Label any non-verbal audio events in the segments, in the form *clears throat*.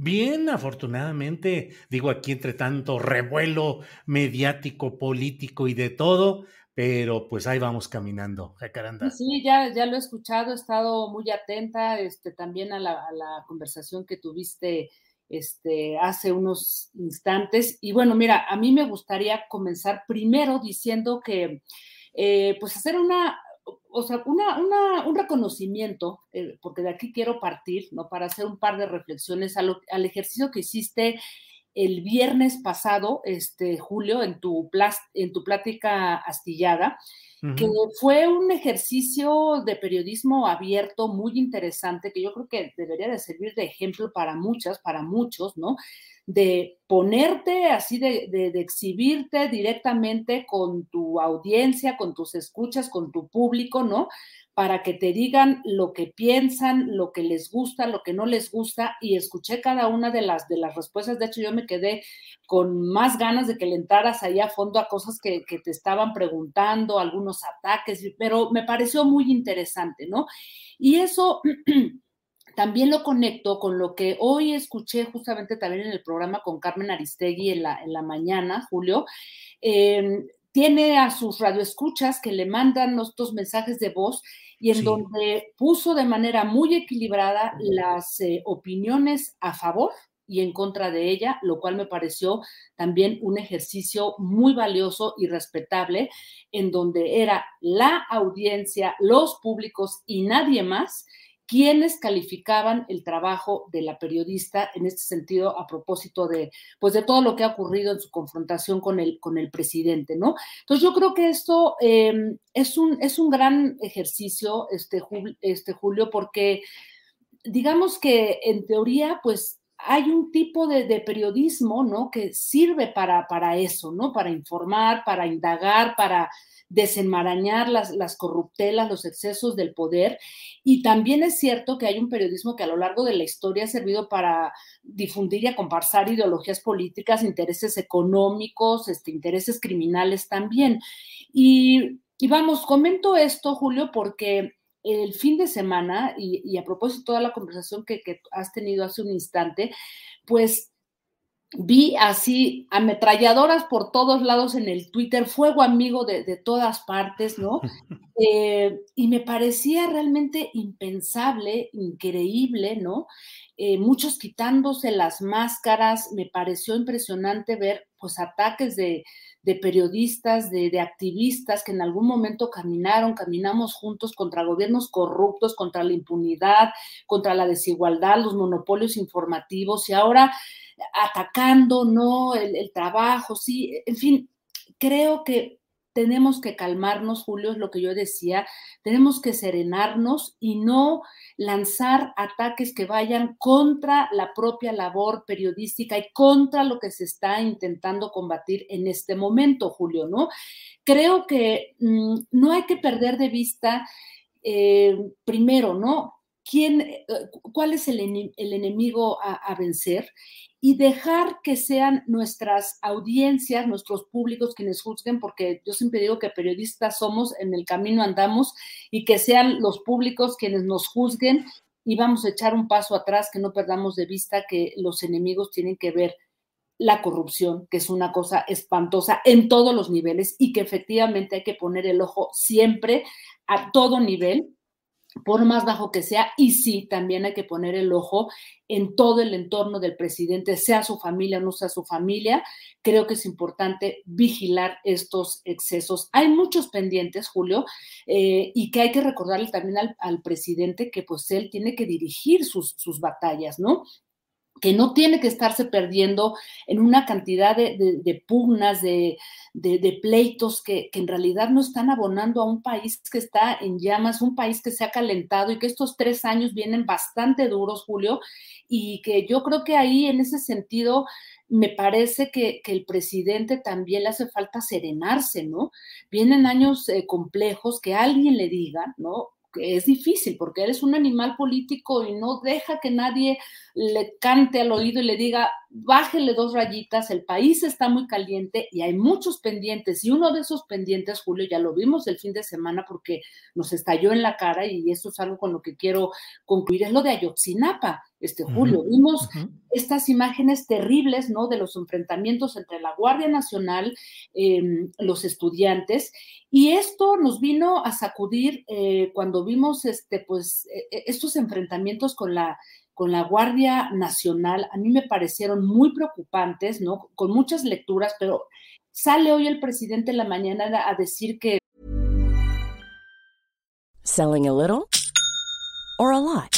Bien, afortunadamente, digo aquí entre tanto revuelo mediático, político y de todo, pero pues ahí vamos caminando, Jacaranda. Sí, ya, ya lo he escuchado, he estado muy atenta este, también a la, conversación que tuviste este, hace unos instantes. Y bueno, mira, a mí me gustaría comenzar primero diciendo que, eh, pues hacer una, o sea, una, un reconocimiento, eh, porque de aquí quiero partir, ¿no? Para hacer un par de reflexiones al, ejercicio que hiciste el viernes pasado, este, Julio, en tu, en tu plática astillada, que fue un ejercicio de periodismo abierto muy interesante, que yo creo que debería de servir de ejemplo para muchas, para muchos, ¿no? de ponerte así, de, de, exhibirte directamente con tu audiencia, con tus escuchas, con tu público, ¿no? Para que te digan lo que piensan, lo que les gusta, lo que no les gusta, y escuché cada una de las, de las respuestas. De hecho, yo me quedé con más ganas de que le entraras ahí a fondo a cosas que, que te estaban preguntando, algunos ataques, pero me pareció muy interesante, ¿no? Y eso *clears throat* también lo conecto con lo que hoy escuché justamente también en el programa con Carmen Aristegui en la, en la mañana, Julio. Em, tiene a sus radioescuchas que le mandan estos mensajes de voz y en donde puso de manera muy equilibrada las eh, opiniones a favor y en contra de ella, lo cual me pareció también un ejercicio muy valioso y respetable, en donde era la audiencia, los públicos y nadie más quienes calificaban el trabajo de la periodista en este sentido a propósito de, pues de todo lo que ha ocurrido en su confrontación con el, con el presidente, ¿no? Entonces yo creo que esto em, es, un, es un gran ejercicio, este, este Julio, porque digamos que en teoría, pues hay un tipo de, de, periodismo, ¿no? Que sirve para, para eso, ¿no? Para informar, para indagar, para desenmarañar las, las corruptelas, los excesos del poder. Y también es cierto que hay un periodismo que a lo largo de la historia ha servido para difundir y acomparsar ideologías políticas, intereses económicos, este, intereses criminales también. Y, vamos, comento esto, Julio, porque el fin de semana, y, a propósito de toda la conversación que, que has tenido hace un instante, pues vi así ametralladoras por todos lados en el Twitter, fuego amigo de, todas partes, ¿no? *laughs* Eh, y me parecía realmente impensable, increíble, ¿no? Eh, muchos quitándose las máscaras, me pareció impresionante ver pues ataques de, periodistas, de, de, activistas que en algún momento caminaron, caminamos juntos contra gobiernos corruptos, contra la impunidad, contra la desigualdad, los monopolios informativos y ahora atacando, ¿no? El, trabajo, sí, en fin, creo que tenemos que calmarnos, Julio, es lo que yo decía, tenemos que serenarnos y no lanzar ataques que vayan contra la propia labor periodística y contra lo que se está intentando combatir en este momento, Julio, ¿no? Creo que mm, no hay que perder de vista, eh, primero, ¿no? Quién, eh, cuál es el, enemigo a, vencer y dejar que sean nuestras audiencias, nuestros públicos quienes juzguen, porque yo siempre digo que periodistas somos, en el camino andamos, y que sean los públicos quienes nos juzguen y vamos a echar un paso atrás, que no perdamos de vista que los enemigos tienen que ver la corrupción, que es una cosa espantosa en todos los niveles y que efectivamente hay que poner el ojo siempre a todo nivel por más bajo que sea, y sí, también hay que poner el ojo en todo el entorno del presidente, sea su familia o no sea su familia. Creo que es importante vigilar estos excesos. Hay muchos pendientes, Julio, eh, y que hay que recordarle también al, presidente que pues él tiene que dirigir sus, sus batallas, ¿no? Que no tiene que estarse perdiendo en una cantidad de, pugnas, de, pleitos que, en realidad no están abonando a un país que está en llamas, un país que se ha calentado y que estos tres años vienen bastante duros, Julio, y que yo creo que ahí en ese sentido me parece que, el presidente también le hace falta serenarse, ¿no? Vienen años eh, complejos, que alguien le diga, ¿no? es difícil porque él es un animal político y no deja que nadie le cante al oído y le diga, bájele dos rayitas, el país está muy caliente y hay muchos pendientes. Y uno de esos pendientes, Julio, ya lo vimos el fin de semana porque nos estalló en la cara y eso es algo con lo que quiero concluir, es lo de Ayotzinapa, este Julio. Vimos estas imágenes terribles, ¿no? De los enfrentamientos entre la Guardia Nacional, em, los estudiantes, y esto nos vino a sacudir eh, cuando vimos, este, pues, e, e, estos enfrentamientos con la con la Guardia Nacional, a mí me parecieron muy preocupantes, ¿no? Con muchas lecturas, pero sale hoy el presidente en la mañana a decir que... Selling a little or a lot.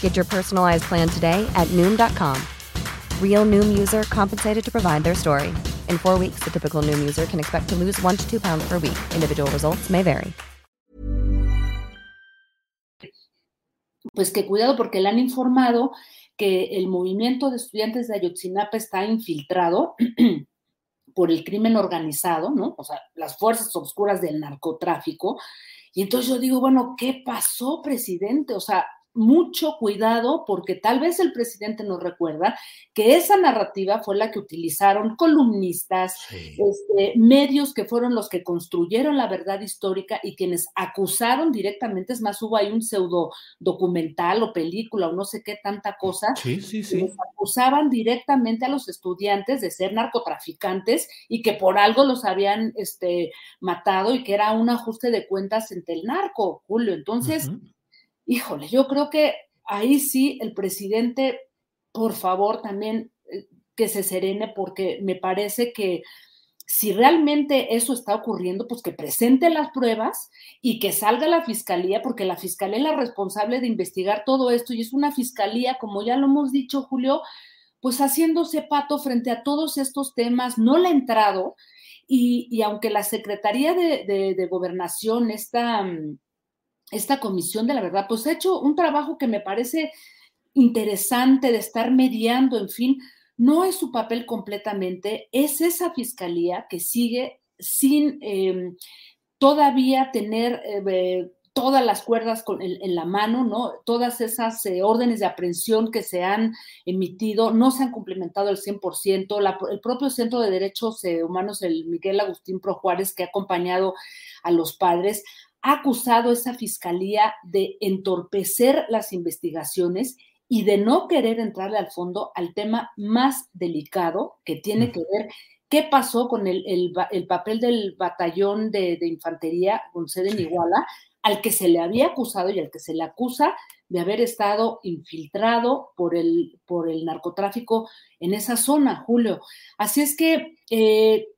Get your personalized plan today at noom.com. Real noom user compensated to provide their story. In four weeks, the typical noom user can expect to lose one to two pounds per week. Individual results may vary. Pues que cuidado porque le han informado que el movimiento de estudiantes de Ayotzinapa está infiltrado *clears throat* por el crimen organizado, ¿no? O sea, las fuerzas oscuras del narcotráfico. Y entonces yo digo, bueno, ¿qué pasó, presidente? O sea, mucho cuidado porque tal vez el presidente nos recuerda que esa narrativa fue la que utilizaron columnistas, este, medios que fueron los que construyeron la verdad histórica y quienes acusaron directamente, es más, hubo ahí un pseudo documental o película o no sé qué tanta cosa, sí, sí, sí. acusaban directamente a los estudiantes de ser narcotraficantes y que por algo los habían este, matado y que era un ajuste de cuentas entre el narco, Julio. Entonces híjole, yo creo que ahí sí el presidente, por favor, también eh, que se serene, porque me parece que si realmente eso está ocurriendo, pues que presente las pruebas y que salga la fiscalía, porque la fiscalía es la responsable de investigar todo esto y es una fiscalía, como ya lo hemos dicho, Julio, pues haciéndose pato frente a todos estos temas, no le ha entrado. Y, aunque la Secretaría de, de Gobernación, esta mm, esta comisión de la verdad, pues ha hecho un trabajo que me parece interesante de estar mediando, en fin, no es su papel completamente, es esa fiscalía que sigue sin em, todavía tener eh, todas las cuerdas en, la mano, ¿no? Todas esas eh, órdenes de aprehensión que se han emitido no se han complementado al 100%. el propio Centro de Derechos eh, Humanos, el Miguel Agustín Pro Juárez, que ha acompañado a los padres, ha acusado esa fiscalía de entorpecer las investigaciones y de no querer entrarle al fondo al tema más delicado que tiene que ver qué pasó con el, papel del batallón de, infantería con sede en Iguala, al que se le había acusado y al que se le acusa de haber estado infiltrado por el, por el narcotráfico en esa zona, Julio. Así es que eh,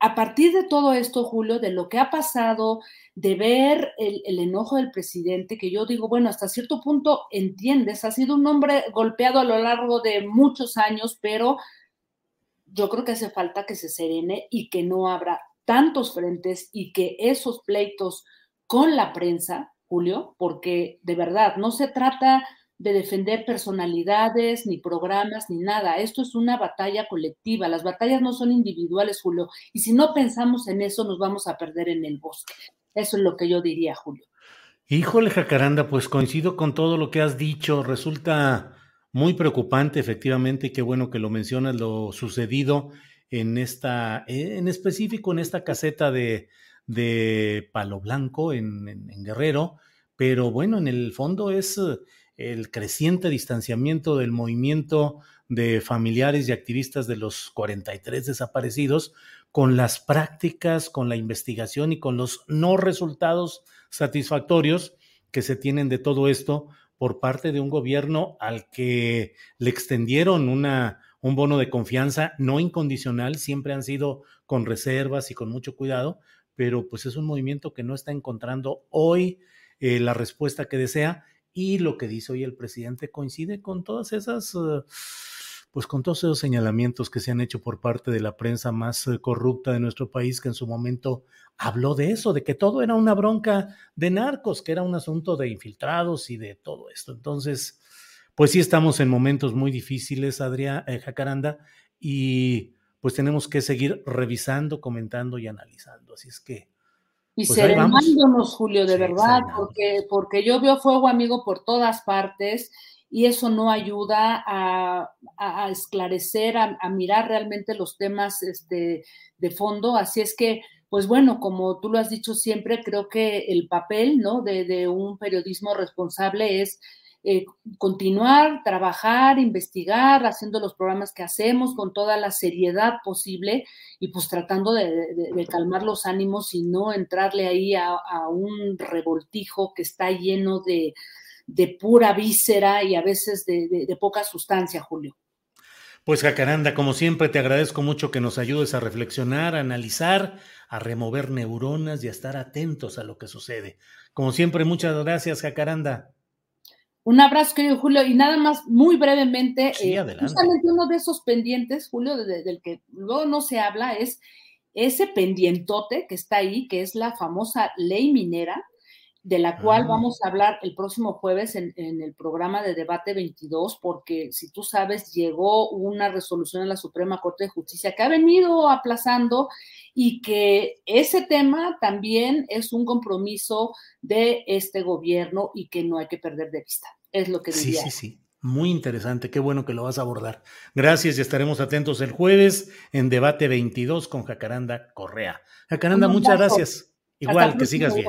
a partir de todo esto, Julio, de lo que ha pasado, de ver el, enojo del presidente, que yo digo, bueno, hasta cierto punto entiendes, ha sido un hombre golpeado a lo largo de muchos años, pero yo creo que hace falta que se serene y que no abra tantos frentes y que esos pleitos con la prensa, Julio, porque de verdad no se trata de defender personalidades, ni programas, ni nada. Esto es una batalla colectiva. Las batallas no son individuales, Julio. Y si no pensamos en eso, nos vamos a perder en el bosque. Eso es lo que yo diría, Julio. Híjole, Jacaranda, pues coincido con todo lo que has dicho. Resulta muy preocupante, efectivamente, qué bueno que lo mencionas, lo sucedido en esta, en específico en esta caseta de, de Palo Blanco en, en Guerrero, pero bueno, en el fondo es el creciente distanciamiento del movimiento de familiares y activistas de los 43 desaparecidos con las prácticas, con la investigación y con los no resultados satisfactorios que se tienen de todo esto por parte de un gobierno al que le extendieron una, un bono de confianza no incondicional, siempre han sido con reservas y con mucho cuidado, pero pues es un movimiento que no está encontrando hoy eh, la respuesta que desea y lo que dice hoy el presidente coincide con todas esas, eh, pues con todos esos señalamientos que se han hecho por parte de la prensa más eh, corrupta de nuestro país, que en su momento habló de eso, de que todo era una bronca de narcos, que era un asunto de infiltrados y de todo esto. Entonces, pues sí estamos en momentos muy difíciles, Adrián eh, Jacaranda, y pues tenemos que seguir revisando, comentando y analizando. Así es que, y pues serenándonos, Julio, de verdad, porque, porque yo veo fuego amigo por todas partes y eso no ayuda a, esclarecer, a, mirar realmente los temas este, de fondo. Así es que, pues bueno, como tú lo has dicho siempre, creo que el papel ¿no? de, de un periodismo responsable es eh, continuar, trabajar, investigar, haciendo los programas que hacemos con toda la seriedad posible y pues tratando de, calmar los ánimos y no entrarle ahí a, un revoltijo que está lleno de, pura víscera y a veces de, poca sustancia, Julio. Pues Jacaranda, como siempre, te agradezco mucho que nos ayudes a reflexionar, a analizar, a remover neuronas y a estar atentos a lo que sucede. Como siempre, muchas gracias, Jacaranda. Un abrazo, querido Julio, y nada más, muy brevemente, eh, justamente uno de esos pendientes, Julio, del que luego no se habla, es ese pendientote que está ahí, que es la famosa ley minera, de la cual ah. vamos a hablar el próximo jueves en, el programa de debate 22, porque si tú sabes, llegó una resolución en la Suprema Corte de Justicia que ha venido aplazando y que ese tema también es un compromiso de este gobierno y que no hay que perder de vista. Es lo que diría. Sí, sí, sí. Muy interesante, qué bueno que lo vas a abordar. Gracias y estaremos atentos el jueves en Debate 22 con Jacaranda Correa. Jacaranda, muchas gracias. Igual, que sigas bien.